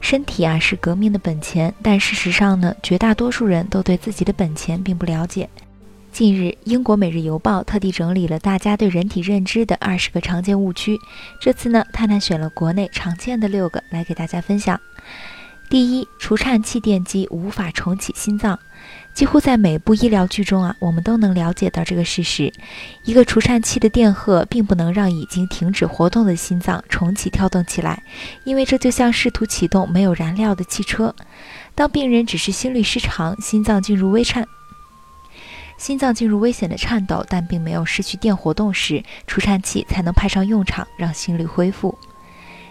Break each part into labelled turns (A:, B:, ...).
A: 身体啊是革命的本钱，但事实上呢，绝大多数人都对自己的本钱并不了解。近日，英国《每日邮报》特地整理了大家对人体认知的二十个常见误区，这次呢，探探选了国内常见的六个来给大家分享。第一，除颤器电击无法重启心脏。几乎在每部医疗剧中啊，我们都能了解到这个事实：一个除颤器的电荷并不能让已经停止活动的心脏重启跳动起来，因为这就像试图启动没有燃料的汽车。当病人只是心律失常，心脏进入微颤，心脏进入危险的颤抖，但并没有失去电活动时，除颤器才能派上用场，让心率恢复。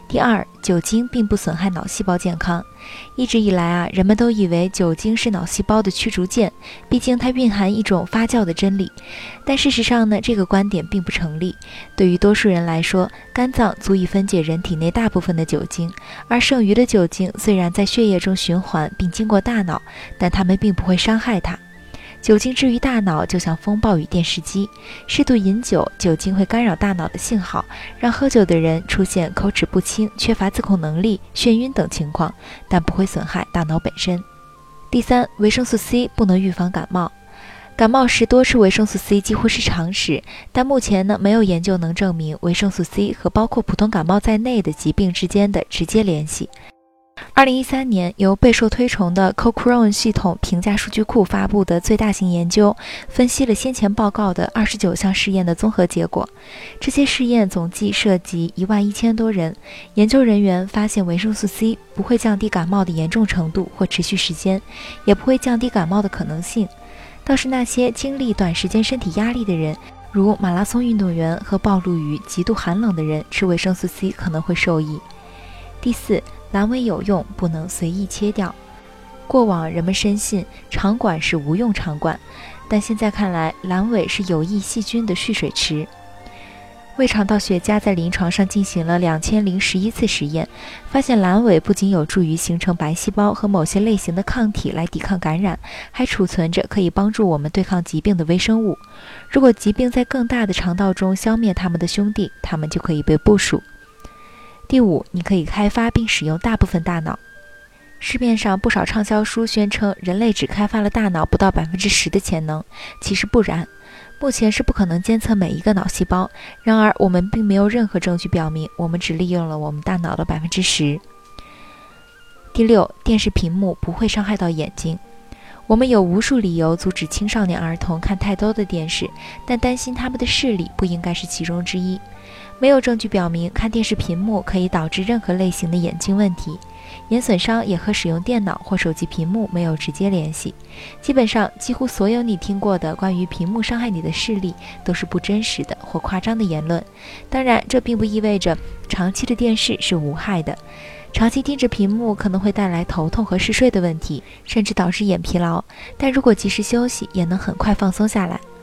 A: 第二，酒精并不损害脑细胞健康。一直以来啊，人们都以为酒精是脑细胞的驱逐舰，毕竟它蕴含一种发酵的真理。但事实上呢，这个观点并不成立。对于多数人来说，肝脏足以分解人体内大部分的酒精，而剩余的酒精虽然在血液中循环并经过大脑，但它们并不会伤害它。酒精至于大脑，就像风暴与电视机。适度饮酒，酒精会干扰大脑的信号，让喝酒的人出现口齿不清、缺乏自控能力、眩晕等情况，但不会损害大脑本身。第三，维生素 C 不能预防感冒。感冒时多吃维生素 C 几乎是常识，但目前呢，没有研究能证明维生素 C 和包括普通感冒在内的疾病之间的直接联系。二零一三年，由备受推崇的 Cochrane 系统评价数据库发布的最大型研究，分析了先前报告的二十九项试验的综合结果。这些试验总计涉及一万一千多人。研究人员发现，维生素 C 不会降低感冒的严重程度或持续时间，也不会降低感冒的可能性。倒是那些经历短时间身体压力的人，如马拉松运动员和暴露于极度寒冷的人，吃维生素 C 可能会受益。第四。阑尾有用，不能随意切掉。过往人们深信肠管是无用肠管，但现在看来，阑尾是有益细菌的蓄水池。胃肠道学家在临床上进行了两千零十一次实验，发现阑尾不仅有助于形成白细胞和某些类型的抗体来抵抗感染，还储存着可以帮助我们对抗疾病的微生物。如果疾病在更大的肠道中消灭它们的兄弟，它们就可以被部署。第五，你可以开发并使用大部分大脑。市面上不少畅销书宣称人类只开发了大脑不到百分之十的潜能，其实不然。目前是不可能监测每一个脑细胞，然而我们并没有任何证据表明我们只利用了我们大脑的百分之十。第六，电视屏幕不会伤害到眼睛。我们有无数理由阻止青少年儿童看太多的电视，但担心他们的视力不应该是其中之一。没有证据表明看电视屏幕可以导致任何类型的眼睛问题，眼损伤也和使用电脑或手机屏幕没有直接联系。基本上，几乎所有你听过的关于屏幕伤害你的视力都是不真实的或夸张的言论。当然，这并不意味着长期的电视是无害的。长期盯着屏幕可能会带来头痛和嗜睡的问题，甚至导致眼疲劳。但如果及时休息，也能很快放松下来。